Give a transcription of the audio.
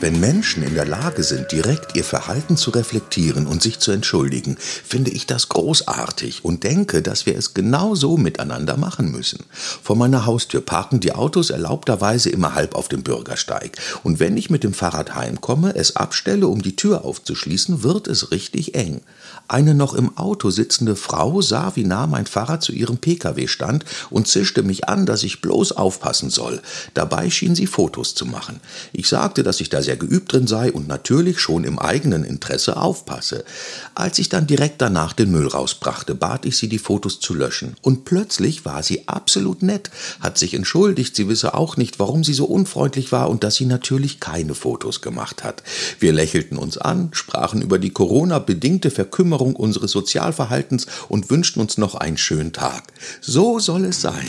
Wenn Menschen in der Lage sind, direkt ihr Verhalten zu reflektieren und sich zu entschuldigen, finde ich das großartig und denke, dass wir es genau so miteinander machen müssen. Vor meiner Haustür parken die Autos erlaubterweise immer halb auf dem Bürgersteig. Und wenn ich mit dem Fahrrad heimkomme, es abstelle, um die Tür aufzuschließen, wird es richtig eng. Eine noch im Auto sitzende Frau sah, wie nah mein Fahrrad zu ihrem Pkw stand und zischte mich an, dass ich bloß aufpassen soll. Dabei schien sie Fotos zu machen. Ich sagte, dass ich da sehr geübt drin sei und natürlich schon im eigenen Interesse aufpasse. Als ich dann direkt danach den Müll rausbrachte, bat ich sie, die Fotos zu löschen. Und plötzlich war sie absolut nett, hat sich entschuldigt, sie wisse auch nicht, warum sie so unfreundlich war und dass sie natürlich keine Fotos gemacht hat. Wir lächelten uns an, sprachen über die Corona-bedingte Verkümmerung unseres Sozialverhaltens und wünschten uns noch einen schönen Tag. So soll es sein.